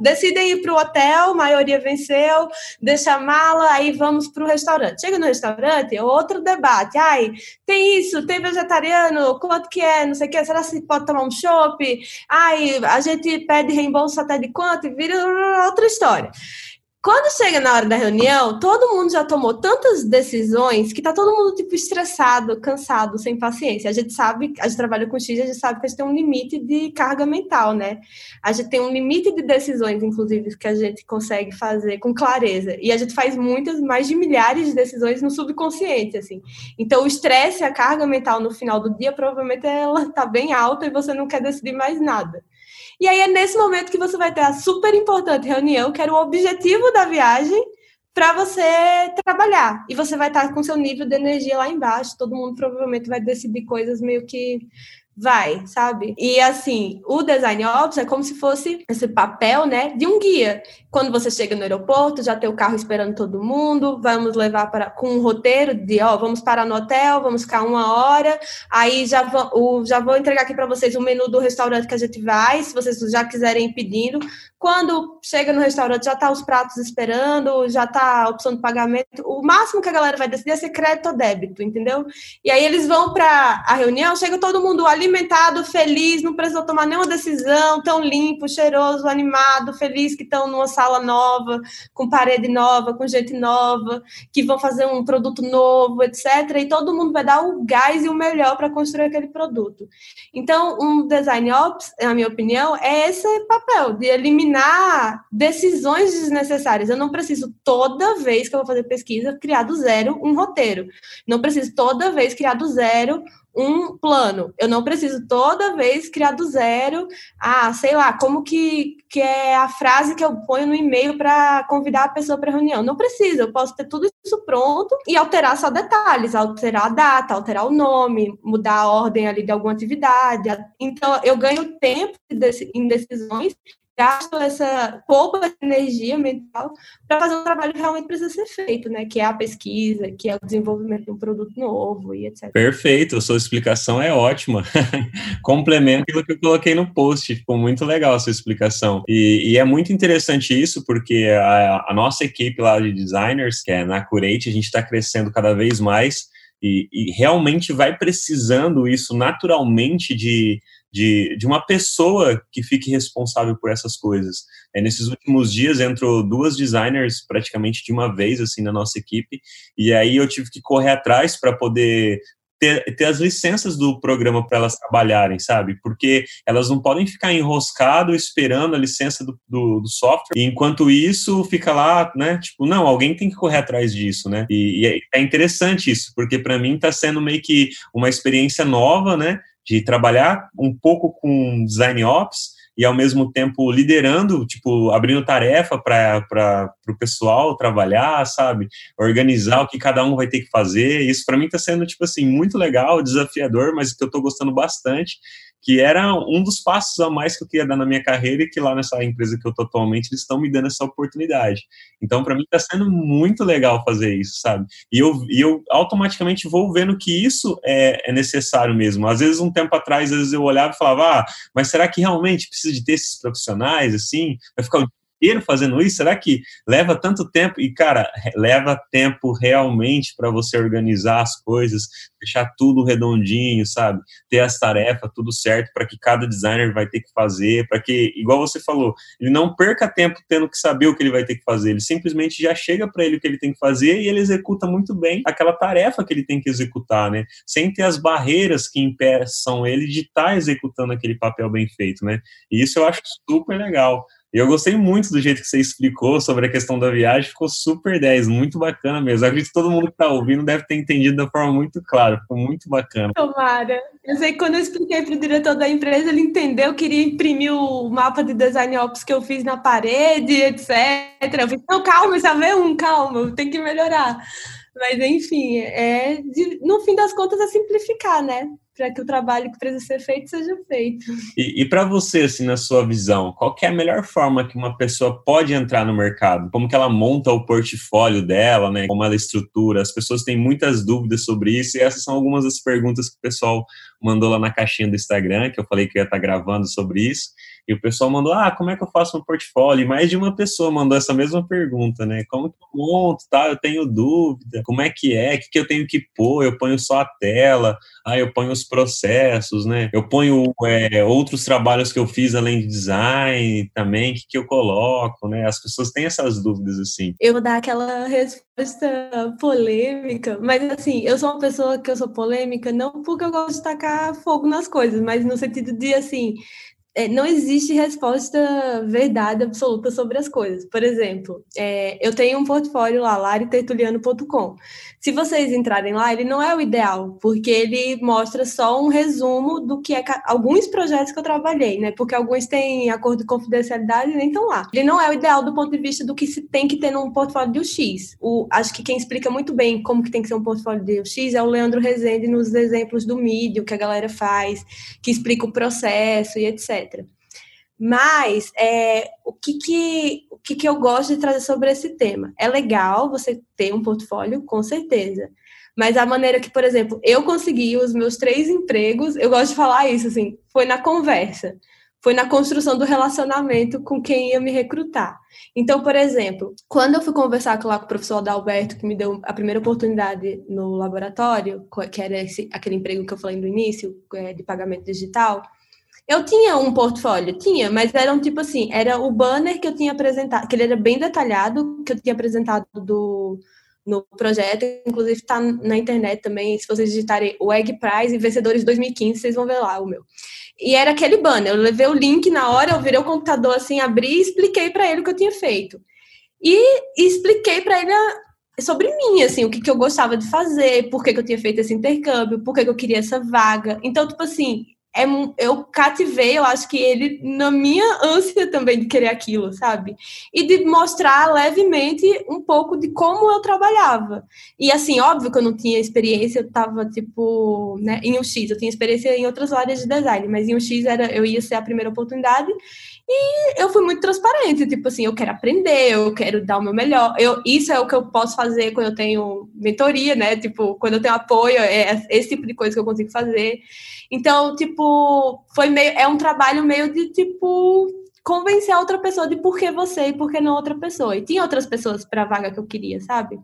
decidem ir pro hotel, maioria venceu, deixa a mala, aí vamos pro restaurante. Chega no restaurante, é outro debate. Ai, tem isso, tem vegetariano, quanto que é, não sei o que, será que pode tomar um chopp? Ai, a gente pede reembolso até de quanto? E vira outra história. Quando chega na hora da reunião, todo mundo já tomou tantas decisões que tá todo mundo, tipo, estressado, cansado, sem paciência. A gente sabe, a gente trabalha com X, a gente sabe que a gente tem um limite de carga mental, né? A gente tem um limite de decisões, inclusive, que a gente consegue fazer com clareza. E a gente faz muitas, mais de milhares de decisões no subconsciente, assim. Então, o estresse, a carga mental no final do dia, provavelmente ela tá bem alta e você não quer decidir mais nada. E aí é nesse momento que você vai ter a super importante reunião, que era o objetivo da viagem, para você trabalhar. E você vai estar com seu nível de energia lá embaixo. Todo mundo provavelmente vai decidir coisas meio que vai, sabe? E assim, o design ops é como se fosse esse papel, né, de um guia. Quando você chega no aeroporto, já tem o carro esperando todo mundo, vamos levar para com um roteiro de, ó, vamos parar no hotel, vamos ficar uma hora, aí já vou, já vou entregar aqui para vocês o menu do restaurante que a gente vai, se vocês já quiserem ir pedindo. Quando chega no restaurante, já tá os pratos esperando, já tá a opção de pagamento. O máximo que a galera vai decidir é ser crédito ou débito, entendeu? E aí eles vão para a reunião, chega todo mundo ali alimentado, feliz, não precisou tomar nenhuma decisão, tão limpo, cheiroso, animado, feliz que estão numa sala nova, com parede nova, com gente nova, que vão fazer um produto novo, etc. E todo mundo vai dar o gás e o melhor para construir aquele produto. Então, um design ops, na minha opinião, é esse papel de eliminar decisões desnecessárias. Eu não preciso toda vez que eu vou fazer pesquisa criar do zero um roteiro. Não preciso toda vez criar do zero um plano. Eu não preciso toda vez criar do zero, ah, sei lá, como que, que é a frase que eu ponho no e-mail para convidar a pessoa para reunião. Não precisa, eu posso ter tudo isso pronto e alterar só detalhes, alterar a data, alterar o nome, mudar a ordem ali de alguma atividade. Então, eu ganho tempo em decisões gasto essa pouca energia mental para fazer um trabalho que realmente precisa ser feito, né? Que é a pesquisa, que é o desenvolvimento de um produto novo e etc. Perfeito, a sua explicação é ótima. Complemento aquilo que eu coloquei no post, ficou muito legal a sua explicação. E, e é muito interessante isso, porque a, a, nossa equipe lá de designers, que é na Curate, a gente está crescendo cada vez mais e, e realmente vai precisando isso naturalmente de de, de uma pessoa que fique responsável por essas coisas. É, nesses últimos dias entrou duas designers praticamente de uma vez assim na nossa equipe e aí eu tive que correr atrás para poder ter, ter as licenças do programa para elas trabalharem, sabe? Porque elas não podem ficar enroscado esperando a licença do, do, do, software, e enquanto isso fica lá, né? Tipo, não, alguém tem que correr atrás disso, né? E, e é, é interessante isso, porque para mim está sendo meio que uma experiência nova, né? De trabalhar um pouco com design ops, e ao mesmo tempo liderando, tipo, abrindo tarefa para o pessoal trabalhar, sabe? Organizar o que cada um vai ter que fazer. Isso para mim está sendo, tipo assim, muito legal, desafiador, mas que eu estou gostando bastante que era um dos passos a mais que eu queria dar na minha carreira e que lá nessa empresa que eu tô atualmente eles estão me dando essa oportunidade. Então, para mim está sendo muito legal fazer isso, sabe? E eu, e eu automaticamente vou vendo que isso é, é necessário mesmo. Às vezes, um tempo atrás, às vezes eu olhava e falava, ah, mas será que realmente precisa de ter esses profissionais, assim? Vai ficar o inteiro fazendo isso? Será que leva tanto tempo? E, cara, leva tempo realmente para você organizar as coisas, deixar tudo redondinho, sabe? Ter as tarefas, tudo certo, para que cada designer vai ter que fazer, para que, igual você falou, ele não perca tempo tendo que saber o que ele vai ter que fazer, ele simplesmente já chega para ele o que ele tem que fazer e ele executa muito bem aquela tarefa que ele tem que executar, né? Sem ter as barreiras que impeçam ele de estar tá executando aquele papel bem feito, né? E isso eu acho super legal. E eu gostei muito do jeito que você explicou sobre a questão da viagem, ficou super 10, muito bacana mesmo. Acredito que todo mundo que está ouvindo deve ter entendido da forma muito clara, ficou muito bacana. Tomara. Eu sei que quando eu expliquei para o diretor da empresa, ele entendeu, queria imprimir o mapa de design ops que eu fiz na parede, etc. Eu falei, não, calma, já vê um, calma, tem que melhorar. Mas, enfim, é de, no fim das contas é simplificar, né? para que o trabalho que precisa ser feito seja feito. E, e para você, assim, na sua visão, qual é a melhor forma que uma pessoa pode entrar no mercado? Como que ela monta o portfólio dela, né? Como ela estrutura? As pessoas têm muitas dúvidas sobre isso e essas são algumas das perguntas que o pessoal mandou lá na caixinha do Instagram, que eu falei que ia estar gravando sobre isso. E o pessoal mandou, ah, como é que eu faço um portfólio? E mais de uma pessoa mandou essa mesma pergunta, né? Como que eu monto, tá? Eu tenho dúvida, como é que é? O que, que eu tenho que pôr? Eu ponho só a tela, ah, eu ponho os processos, né? Eu ponho é, outros trabalhos que eu fiz além de design também, o que, que eu coloco, né? As pessoas têm essas dúvidas, assim. Eu vou dar aquela resposta polêmica, mas assim, eu sou uma pessoa que eu sou polêmica não porque eu gosto de tacar fogo nas coisas, mas no sentido de, assim, é, não existe resposta verdade absoluta sobre as coisas. Por exemplo, é, eu tenho um portfólio lá, laritertuliano.com. Se vocês entrarem lá, ele não é o ideal, porque ele mostra só um resumo do que é alguns projetos que eu trabalhei, né? Porque alguns têm acordo de confidencialidade e nem estão lá. Ele não é o ideal do ponto de vista do que se tem que ter num portfólio de UX. O, acho que quem explica muito bem como que tem que ser um portfólio de UX é o Leandro Rezende nos exemplos do Medium que a galera faz, que explica o processo e etc. Mas é, o, que, que, o que, que eu gosto de trazer sobre esse tema? É legal você ter um portfólio, com certeza. Mas a maneira que, por exemplo, eu consegui os meus três empregos, eu gosto de falar isso, assim, foi na conversa, foi na construção do relacionamento com quem ia me recrutar. Então, por exemplo, quando eu fui conversar lá com o professor Adalberto, que me deu a primeira oportunidade no laboratório, que era esse, aquele emprego que eu falei no início, é, de pagamento digital, eu tinha um portfólio, tinha, mas era um tipo assim, era o banner que eu tinha apresentado, que ele era bem detalhado, que eu tinha apresentado do, no projeto, inclusive está na internet também, se vocês digitarem o Egg Prize e Vencedores 2015, vocês vão ver lá o meu. E era aquele banner, eu levei o link na hora, eu virei o computador assim, abri e expliquei para ele o que eu tinha feito. E, e expliquei para ele a, sobre mim, assim, o que, que eu gostava de fazer, por que, que eu tinha feito esse intercâmbio, por que, que eu queria essa vaga. Então, tipo assim, é, eu cativei, eu acho que ele na minha ânsia também de querer aquilo, sabe? E de mostrar levemente um pouco de como eu trabalhava. E assim, óbvio que eu não tinha experiência, eu tava tipo, né, em UX, eu tinha experiência em outras áreas de design, mas em UX era eu ia ser a primeira oportunidade e eu fui muito transparente, tipo assim, eu quero aprender, eu quero dar o meu melhor. Eu, isso é o que eu posso fazer quando eu tenho mentoria, né? Tipo, quando eu tenho apoio, é esse tipo de coisa que eu consigo fazer. Então, tipo, foi meio é um trabalho meio de tipo convencer a outra pessoa de por que você e por que não outra pessoa. E tinha outras pessoas para a vaga que eu queria, sabe?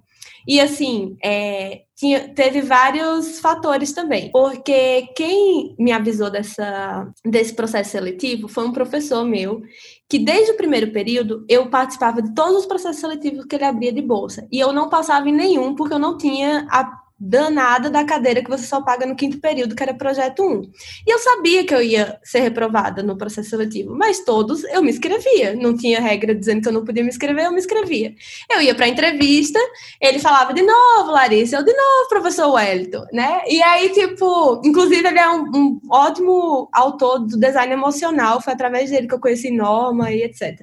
E assim, é, tinha, teve vários fatores também, porque quem me avisou dessa, desse processo seletivo foi um professor meu, que desde o primeiro período eu participava de todos os processos seletivos que ele abria de bolsa, e eu não passava em nenhum porque eu não tinha a danada da cadeira que você só paga no quinto período, que era projeto 1. E eu sabia que eu ia ser reprovada no processo seletivo, mas todos eu me inscrevia. Não tinha regra dizendo que eu não podia me inscrever, eu me inscrevia. Eu ia para entrevista, ele falava de novo, Larissa, eu de novo, professor Wellington, né? E aí, tipo, inclusive ele é um, um ótimo autor do design emocional, foi através dele que eu conheci Norma e etc.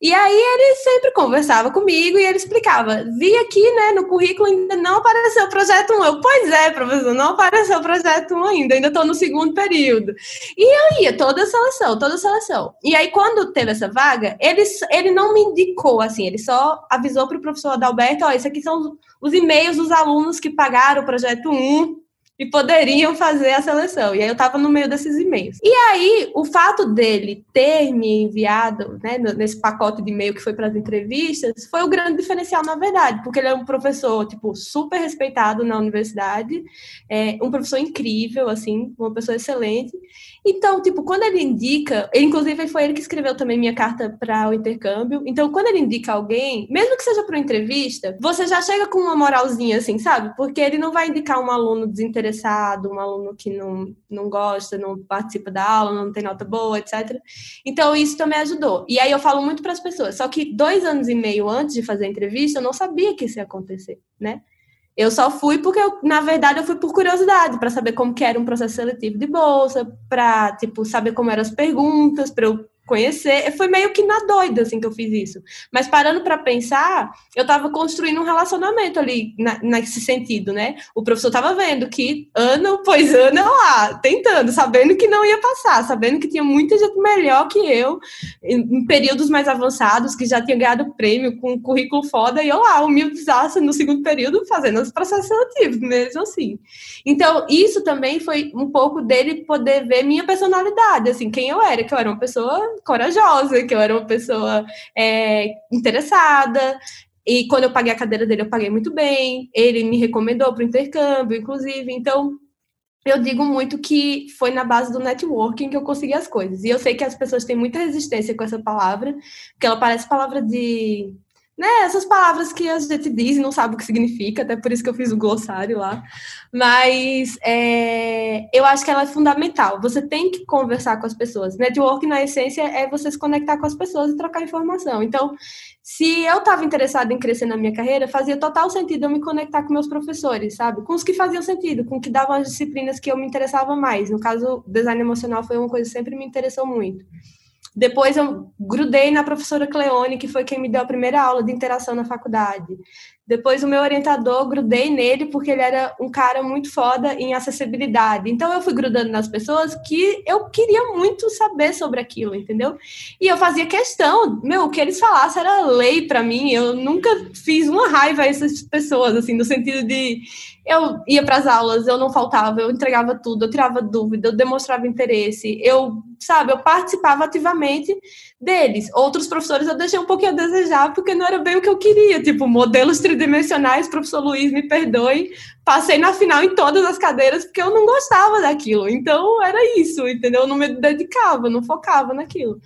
E aí ele sempre conversava comigo e ele explicava, vi aqui, né, no currículo ainda não apareceu o projeto projeto 1. Eu, pois é, professor, não apareceu o projeto 1 ainda, ainda estou no segundo período. E eu ia toda a seleção, toda a seleção. E aí, quando teve essa vaga, ele, ele não me indicou, assim, ele só avisou para o professor Adalberto, ó, oh, isso aqui são os, os e-mails dos alunos que pagaram o projeto 1, e poderiam fazer a seleção. E aí eu estava no meio desses e-mails. E aí, o fato dele ter me enviado, né, nesse pacote de e-mail que foi para as entrevistas, foi o grande diferencial, na verdade, porque ele é um professor, tipo, super respeitado na universidade, é um professor incrível, assim, uma pessoa excelente. Então, tipo, quando ele indica, inclusive foi ele que escreveu também minha carta para o intercâmbio. Então, quando ele indica alguém, mesmo que seja para uma entrevista, você já chega com uma moralzinha, assim, sabe? Porque ele não vai indicar um aluno desinteressado, um aluno que não, não gosta, não participa da aula, não tem nota boa, etc. Então, isso também ajudou. E aí eu falo muito para as pessoas. Só que dois anos e meio antes de fazer a entrevista, eu não sabia que isso ia acontecer, né? Eu só fui porque, eu, na verdade, eu fui por curiosidade, para saber como que era um processo seletivo de bolsa, para, tipo, saber como eram as perguntas, para eu conhecer. Foi meio que na doida, assim, que eu fiz isso. Mas parando para pensar, eu estava construindo um relacionamento ali, na, nesse sentido, né? O professor estava vendo que ano após ano lá, tentando, sabendo que não ia passar, sabendo que tinha muita gente melhor que eu, em, em períodos mais avançados, que já tinha ganhado prêmio com um currículo foda, e eu lá, desastre no segundo período, fazendo os processos seletivos, mesmo assim. Então, isso também foi um pouco dele poder ver minha personalidade, assim, quem eu era, que eu era uma pessoa corajosa, que eu era uma pessoa é, interessada. E quando eu paguei a cadeira dele, eu paguei muito bem. Ele me recomendou para o intercâmbio, inclusive. Então, eu digo muito que foi na base do networking que eu consegui as coisas. E eu sei que as pessoas têm muita resistência com essa palavra, porque ela parece palavra de né, essas palavras que a gente diz e não sabe o que significa, até por isso que eu fiz o glossário lá. Mas é, eu acho que ela é fundamental. Você tem que conversar com as pessoas. Network, na essência, é você se conectar com as pessoas e trocar informação. Então, se eu estava interessada em crescer na minha carreira, fazia total sentido eu me conectar com meus professores, sabe? Com os que faziam sentido, com que davam as disciplinas que eu me interessava mais. No caso, design emocional foi uma coisa que sempre me interessou muito. Depois eu grudei na professora Cleone, que foi quem me deu a primeira aula de interação na faculdade. Depois o meu orientador, grudei nele porque ele era um cara muito foda em acessibilidade. Então eu fui grudando nas pessoas que eu queria muito saber sobre aquilo, entendeu? E eu fazia questão, meu, o que eles falassem era lei para mim. Eu nunca fiz uma raiva a essas pessoas, assim, no sentido de eu ia para as aulas, eu não faltava, eu entregava tudo, eu tirava dúvida, eu demonstrava interesse, eu, sabe, eu participava ativamente deles. Outros professores eu deixei um pouquinho a desejar, porque não era bem o que eu queria, tipo, modelos tridimensionais, professor Luiz, me perdoe, passei na final em todas as cadeiras, porque eu não gostava daquilo, então era isso, entendeu? Eu não me dedicava, não focava naquilo.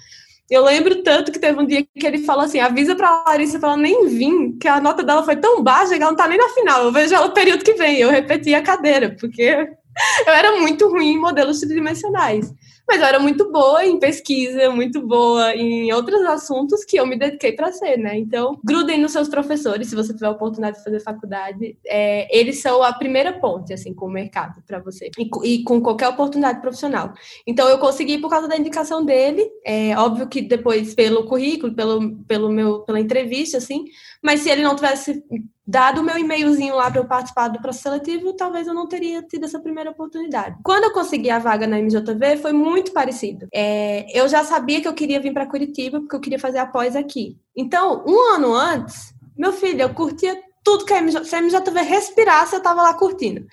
Eu lembro tanto que teve um dia que ele falou assim: avisa pra Larissa pra ela nem vir, que a nota dela foi tão baixa que ela não tá nem na final. Eu vejo ela no período que vem. Eu repeti a cadeira, porque eu era muito ruim em modelos tridimensionais. Mas eu era muito boa em pesquisa, muito boa em outros assuntos que eu me dediquei para ser, né? Então, grudem nos seus professores, se você tiver a oportunidade de fazer faculdade. É, eles são a primeira ponte, assim, com o mercado para você. E, e, com qualquer oportunidade profissional. Então, eu consegui por causa da indicação dele. É óbvio que depois, pelo currículo, pelo, pelo meu, pela entrevista, assim. Mas se ele não tivesse dado o meu e-mailzinho lá para eu participar do processo seletivo, talvez eu não teria tido essa primeira oportunidade. Quando eu consegui a vaga na MJV, foi muito parecido. É, eu já sabia que eu queria vir para Curitiba, porque eu queria fazer a pós aqui. Então, um ano antes, meu filho, eu curtia tudo que a MJV respirasse, eu estava lá curtindo.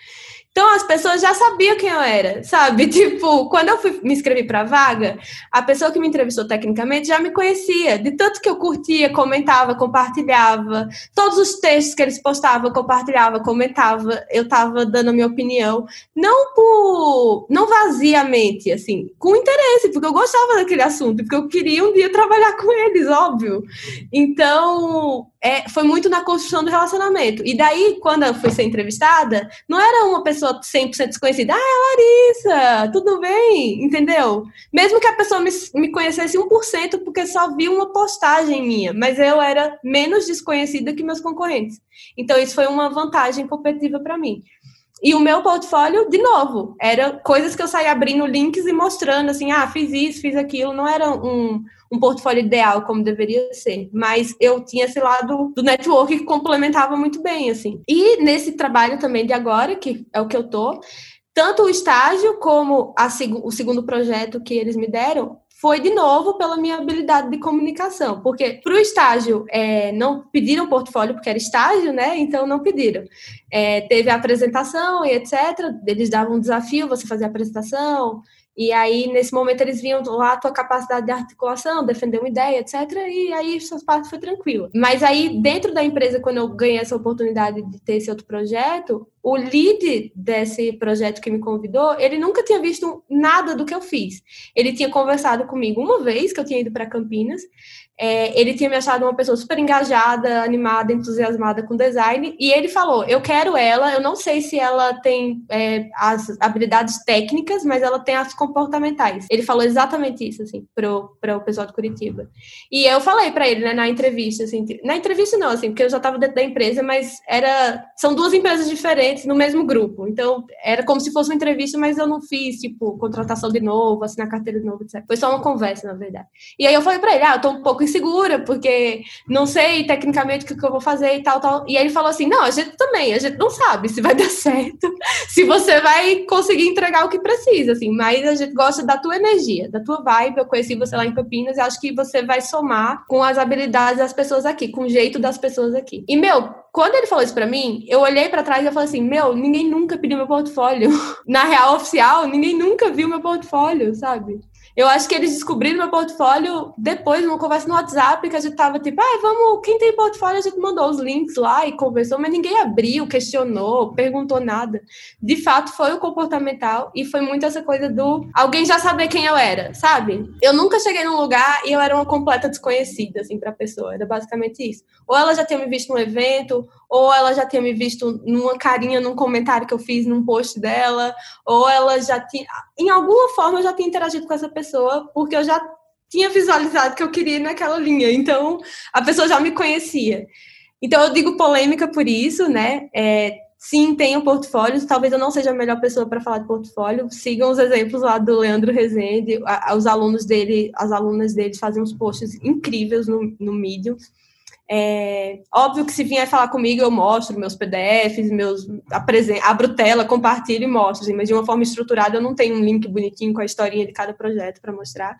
Então as pessoas já sabiam quem eu era, sabe? Tipo, quando eu fui me inscrever para vaga, a pessoa que me entrevistou tecnicamente já me conhecia, de tanto que eu curtia, comentava, compartilhava, todos os textos que eles postavam, compartilhava, comentava, eu estava dando a minha opinião, não por não vaziamente, assim, com interesse, porque eu gostava daquele assunto, porque eu queria um dia trabalhar com eles, óbvio. Então, é, foi muito na construção do relacionamento. E daí, quando eu fui ser entrevistada, não era uma pessoa 100% desconhecida. Ah, Larissa, tudo bem? Entendeu? Mesmo que a pessoa me, me conhecesse 1%, porque só viu uma postagem minha, mas eu era menos desconhecida que meus concorrentes. Então, isso foi uma vantagem competitiva para mim. E o meu portfólio, de novo, era coisas que eu saía abrindo links e mostrando, assim, ah, fiz isso, fiz aquilo. Não era um, um portfólio ideal como deveria ser, mas eu tinha esse lado do network que complementava muito bem, assim. E nesse trabalho também de agora, que é o que eu tô, tanto o estágio como a, o segundo projeto que eles me deram foi de novo pela minha habilidade de comunicação, porque para o estágio é, não pediram portfólio porque era estágio, né? Então não pediram. É, teve a apresentação e etc. Eles davam um desafio, você fazer a apresentação, e aí, nesse momento, eles viam lá a tua capacidade de articulação, defender uma ideia, etc. E aí, suas partes foi tranquila. Mas aí, dentro da empresa, quando eu ganhei essa oportunidade de ter esse outro projeto, o lead desse projeto que me convidou, ele nunca tinha visto nada do que eu fiz. Ele tinha conversado comigo uma vez, que eu tinha ido para Campinas, é, ele tinha me achado uma pessoa super engajada, animada, entusiasmada com design, e ele falou: Eu quero ela, eu não sei se ela tem é, as habilidades técnicas, mas ela tem as comportamentais. Ele falou exatamente isso, assim, pro, pro pessoal de Curitiba. E eu falei para ele, né, na entrevista, assim, na entrevista não, assim, porque eu já estava dentro da empresa, mas era. São duas empresas diferentes no mesmo grupo. Então, era como se fosse uma entrevista, mas eu não fiz, tipo, contratação de novo, assinar carteira de novo, etc. Foi só uma conversa, na verdade. E aí eu falei para ele: Ah, eu tô um pouco insegura, porque não sei tecnicamente o que, eu vou fazer e tal, tal. E aí ele falou assim: não, a gente também, a gente não sabe se vai dar certo, se você vai conseguir entregar o que precisa, assim, mas a gente gosta da tua energia, da tua vibe. Eu conheci você lá em Campinas e acho que você vai somar com as habilidades das pessoas aqui, com o jeito das pessoas aqui. E, meu, quando ele falou isso pra mim, eu olhei para trás e eu falei assim: meu, ninguém nunca pediu meu portfólio. Na real oficial, ninguém nunca viu meu portfólio, sabe? Eu acho que eles descobriram meu portfólio depois, numa conversa no WhatsApp, que a gente tava tipo, ah, vamos, quem tem portfólio, a gente mandou os links lá e conversou, mas ninguém abriu, questionou, perguntou nada. De fato, foi o comportamental e foi muito essa coisa do alguém já saber quem eu era, sabe? Eu nunca cheguei num lugar e eu era uma completa desconhecida, assim, pra pessoa. Era basicamente isso. Ou ela já tinha me visto num evento, ou ela já tinha me visto numa carinha num comentário que eu fiz num post dela, ou ela já tinha, em alguma forma eu já tinha interagido com essa pessoa, porque eu já tinha visualizado que eu queria ir naquela linha, então a pessoa já me conhecia. Então eu digo polêmica por isso, né? É, sim, tenho portfólios, talvez eu não seja a melhor pessoa para falar de portfólio. Sigam os exemplos lá do Leandro Rezende, os alunos dele, as alunas dele fazem uns posts incríveis no, no Medium. É, óbvio que se vier falar comigo, eu mostro meus PDFs, meus abro tela, compartilho e mostro, assim, mas de uma forma estruturada eu não tenho um link bonitinho com a historinha de cada projeto para mostrar.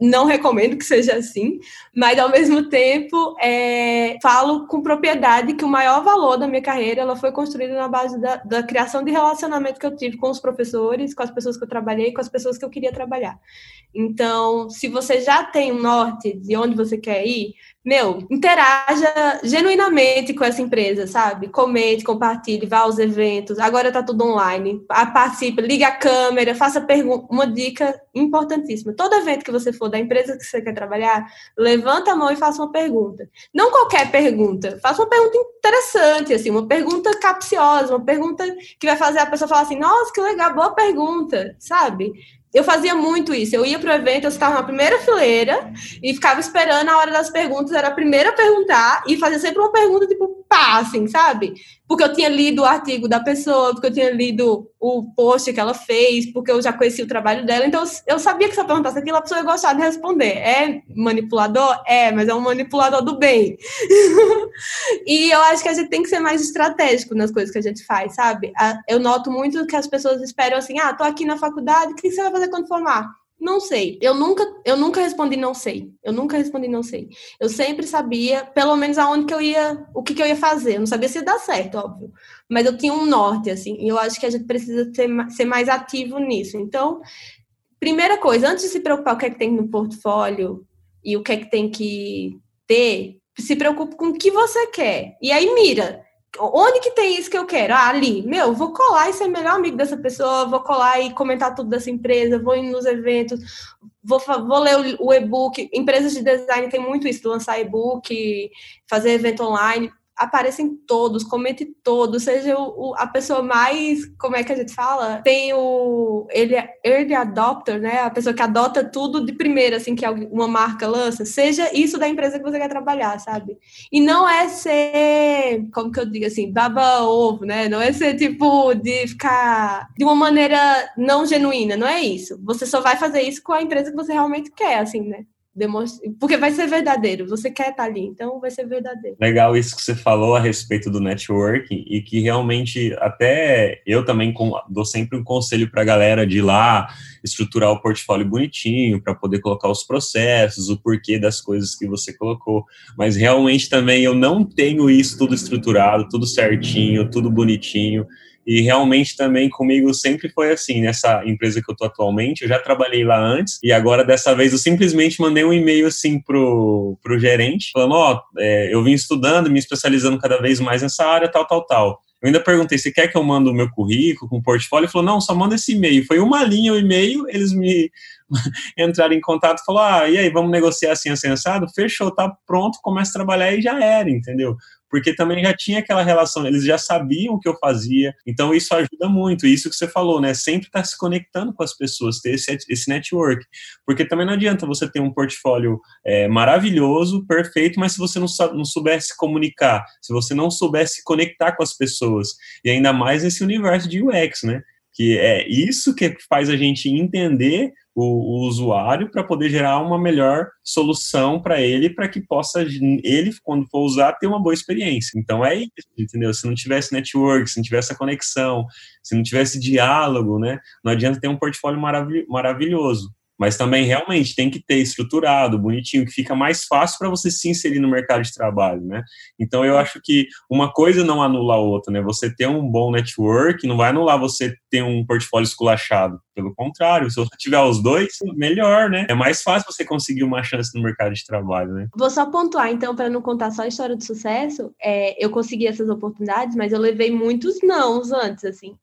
Não recomendo que seja assim, mas ao mesmo tempo é, falo com propriedade que o maior valor da minha carreira ela foi construída na base da, da criação de relacionamento que eu tive com os professores, com as pessoas que eu trabalhei, com as pessoas que eu queria trabalhar. Então, se você já tem um norte de onde você quer ir, meu, interaja genuinamente com essa empresa, sabe? Comente, compartilhe, vá aos eventos. Agora tá tudo online. Participe, ligue a câmera, faça pergunta. Uma dica importantíssima. Todo evento que você for da empresa que você quer trabalhar, levanta a mão e faça uma pergunta. Não qualquer pergunta. Faça uma pergunta interessante, assim, uma pergunta capciosa, uma pergunta que vai fazer a pessoa falar assim: nossa, que legal, boa pergunta, sabe? Eu fazia muito isso. Eu ia para o evento, eu ficava na primeira fileira e ficava esperando a hora das perguntas, era a primeira a perguntar e fazia sempre uma pergunta tipo pá, assim, sabe? Porque eu tinha lido o artigo da pessoa, porque eu tinha lido o post que ela fez, porque eu já conhecia o trabalho dela. Então eu sabia que se eu perguntasse aquilo, a pessoa ia gostar de responder. É manipulador? É, mas é um manipulador do bem. e eu acho que a gente tem que ser mais estratégico nas coisas que a gente faz, sabe? Eu noto muito que as pessoas esperam assim: ah, tô aqui na faculdade, o que você vai fazer quando formar? Não sei. Eu nunca, eu nunca respondi não sei. Eu nunca respondi não sei. Eu sempre sabia, pelo menos aonde que eu ia, o que, que eu ia fazer. Eu não sabia se ia dar certo, óbvio. Mas eu tinha um norte, assim. E eu acho que a gente precisa ser, ser mais ativo nisso. Então, primeira coisa, antes de se preocupar o que é que tem no portfólio e o que é que tem que ter, se preocupe com o que você quer. E aí mira. Onde que tem isso que eu quero? Ah, ali. Meu, vou colar e ser melhor amigo dessa pessoa, vou colar e comentar tudo dessa empresa, vou ir nos eventos, vou, vou ler o, o e-book. Empresas de design tem muito isso, lançar e-book, fazer evento online aparecem todos, comente todos, seja o, o, a pessoa mais, como é que a gente fala? Tem o ele early adopter, né? A pessoa que adota tudo de primeira, assim, que uma marca lança, seja isso da empresa que você quer trabalhar, sabe? E não é ser, como que eu digo assim, baba ovo, né? Não é ser tipo de ficar de uma maneira não genuína, não é isso. Você só vai fazer isso com a empresa que você realmente quer, assim, né? Porque vai ser verdadeiro, você quer estar ali, então vai ser verdadeiro. Legal isso que você falou a respeito do networking e que realmente até eu também dou sempre um conselho para a galera de ir lá estruturar o portfólio bonitinho para poder colocar os processos, o porquê das coisas que você colocou, mas realmente também eu não tenho isso tudo estruturado, tudo certinho, tudo bonitinho. E realmente também comigo sempre foi assim, nessa empresa que eu tô atualmente, eu já trabalhei lá antes, e agora dessa vez eu simplesmente mandei um e-mail assim pro, pro gerente, falando, ó, oh, é, eu vim estudando, me especializando cada vez mais nessa área, tal, tal, tal. Eu ainda perguntei, você quer que eu mande o meu currículo com portfólio? Ele falou, não, só manda esse e-mail. Foi uma linha o e-mail, eles me entraram em contato falaram, ah, e aí, vamos negociar assim, assim, assado? Fechou, tá pronto, começa a trabalhar e já era, entendeu? Porque também já tinha aquela relação, eles já sabiam o que eu fazia, então isso ajuda muito, isso que você falou, né, sempre estar tá se conectando com as pessoas, ter esse, esse network, porque também não adianta você ter um portfólio é, maravilhoso, perfeito, mas se você não, não souber se comunicar, se você não souber se conectar com as pessoas, e ainda mais nesse universo de UX, né, que é isso que faz a gente entender o, o usuário para poder gerar uma melhor solução para ele, para que possa ele, quando for usar, ter uma boa experiência. Então é isso, entendeu? Se não tivesse network, se não tivesse a conexão, se não tivesse diálogo, né? Não adianta ter um portfólio maravilhoso mas também realmente tem que ter estruturado, bonitinho, que fica mais fácil para você se inserir no mercado de trabalho, né? Então eu acho que uma coisa não anula a outra, né? Você ter um bom network não vai anular você ter um portfólio esculachado. Pelo contrário, se você tiver os dois, melhor, né? É mais fácil você conseguir uma chance no mercado de trabalho, né? Vou só pontuar, então, para não contar só a história de sucesso, é, eu consegui essas oportunidades, mas eu levei muitos nãos antes, assim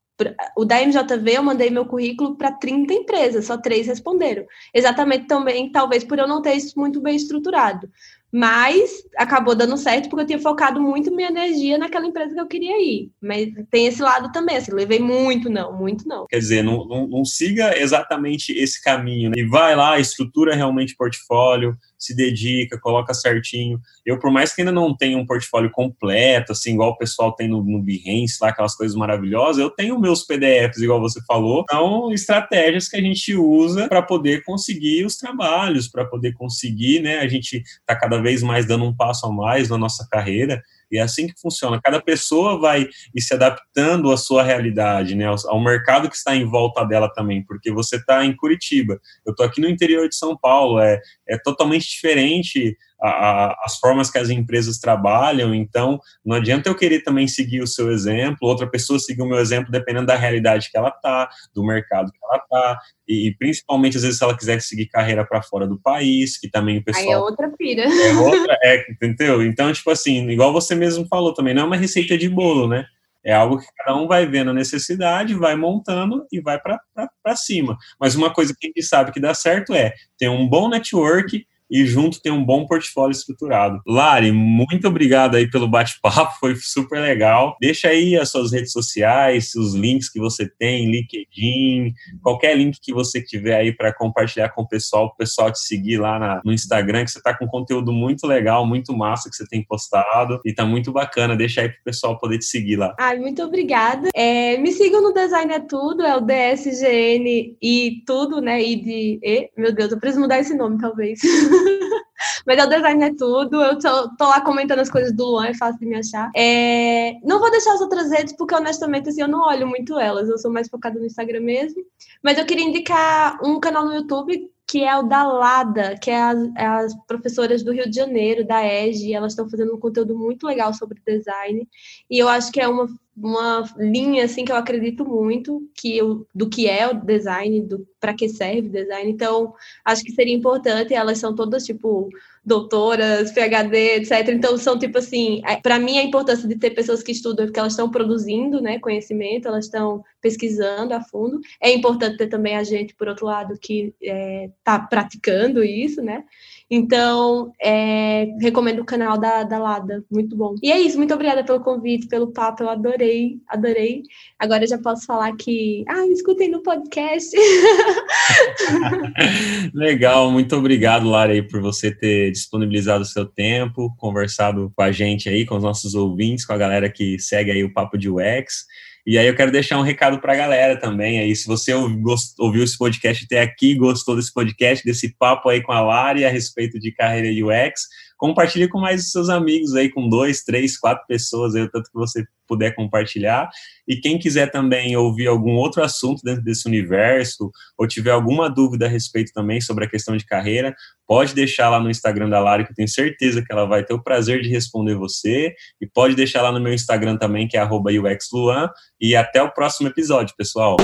o da MJV eu mandei meu currículo para 30 empresas, só três responderam. Exatamente também, talvez por eu não ter isso muito bem estruturado. Mas acabou dando certo porque eu tinha focado muito minha energia naquela empresa que eu queria ir. Mas tem esse lado também, assim, levei muito não, muito não. Quer dizer, não, não, não siga exatamente esse caminho, né? E vai lá, estrutura realmente portfólio, se dedica, coloca certinho. Eu, por mais que ainda não tenha um portfólio completo, assim, igual o pessoal tem no, no Behance, lá, aquelas coisas maravilhosas, eu tenho meus PDFs, igual você falou. São estratégias que a gente usa para poder conseguir os trabalhos, para poder conseguir, né? A gente está cada vez mais dando um passo a mais na nossa carreira. E é assim que funciona. Cada pessoa vai se adaptando à sua realidade, né, ao, ao mercado que está em volta dela também, porque você está em Curitiba, eu estou aqui no interior de São Paulo, é, é totalmente diferente a, a, as formas que as empresas trabalham, então não adianta eu querer também seguir o seu exemplo, outra pessoa seguir o meu exemplo, dependendo da realidade que ela está, do mercado que ela está, e, e, principalmente às vezes se ela quiser seguir carreira para fora do país, que também o pessoal... Aí é outra pira. É outra, é, entendeu? Então, tipo assim, igual você mesmo falou também, não é uma receita de bolo, né? É algo que cada um vai vendo a necessidade, vai montando e vai para cima. Mas uma coisa que a gente sabe que dá certo é ter um bom network, e junto tem um bom portfólio estruturado. Lari, muito obrigado aí pelo bate-papo, foi super legal. Deixa aí as suas redes sociais, os links que você tem, LinkedIn, qualquer link que você tiver aí para compartilhar com o pessoal, o pessoal te seguir lá na, no Instagram, que você está com conteúdo muito legal, muito massa que você tem postado e tá muito bacana. Deixa aí para o pessoal poder te seguir lá. Ai, muito obrigada. É, me sigam no Design é Tudo, é o DSGN e tudo, né? E de. E, meu Deus, eu preciso mudar esse nome, talvez. Mas o design é tudo. Eu tô, tô, lá comentando as coisas do Luan, é fácil de me achar. É... Não vou deixar as outras redes, porque honestamente, assim, eu não olho muito elas. Eu sou mais focada no Instagram mesmo. Mas eu queria indicar um canal no YouTube que é o da Lada, que é as, é as, professoras do Rio de Janeiro, da EGE, elas estão fazendo um conteúdo muito legal sobre design, e eu acho que é uma, uma linha, assim, que eu acredito muito, que eu, do que é o design, para que serve design, então, acho que seria importante, elas são todas, tipo, doutoras, PhD, etc. Então, são tipo assim, é, para mim a importância de ter pessoas que estudam é porque elas estão produzindo, né, conhecimento, elas estão pesquisando a fundo. É importante ter também a gente, por outro lado, que está é, tá praticando isso, né? Então, é, recomendo o canal da, da Lada, muito bom. E é isso, muito obrigada pelo convite, pelo papo, eu adorei, adorei. Agora eu já posso falar que, ah, escutem no podcast. Legal, muito obrigado, Lara, por você ter disponibilizado o seu tempo, conversado com a gente aí, com os nossos ouvintes, com a galera que segue aí o Papo de UX. E aí eu quero deixar um recado para a galera também aí, se você ouviu esse podcast até aqui, gostou desse podcast, desse papo aí com a Lari a respeito de carreira UX, compartilhe com mais os seus amigos aí, com dois, três, quatro pessoas aí, o tanto que você puder compartilhar. E quem quiser também ouvir algum outro assunto dentro desse universo, ou tiver alguma dúvida a respeito também sobre a questão de carreira, pode deixar lá no Instagram da Lari, que eu tenho certeza que ela vai ter o prazer de responder você. E pode deixar lá no meu Instagram também, que é UXLuan. E até o próximo episódio, pessoal.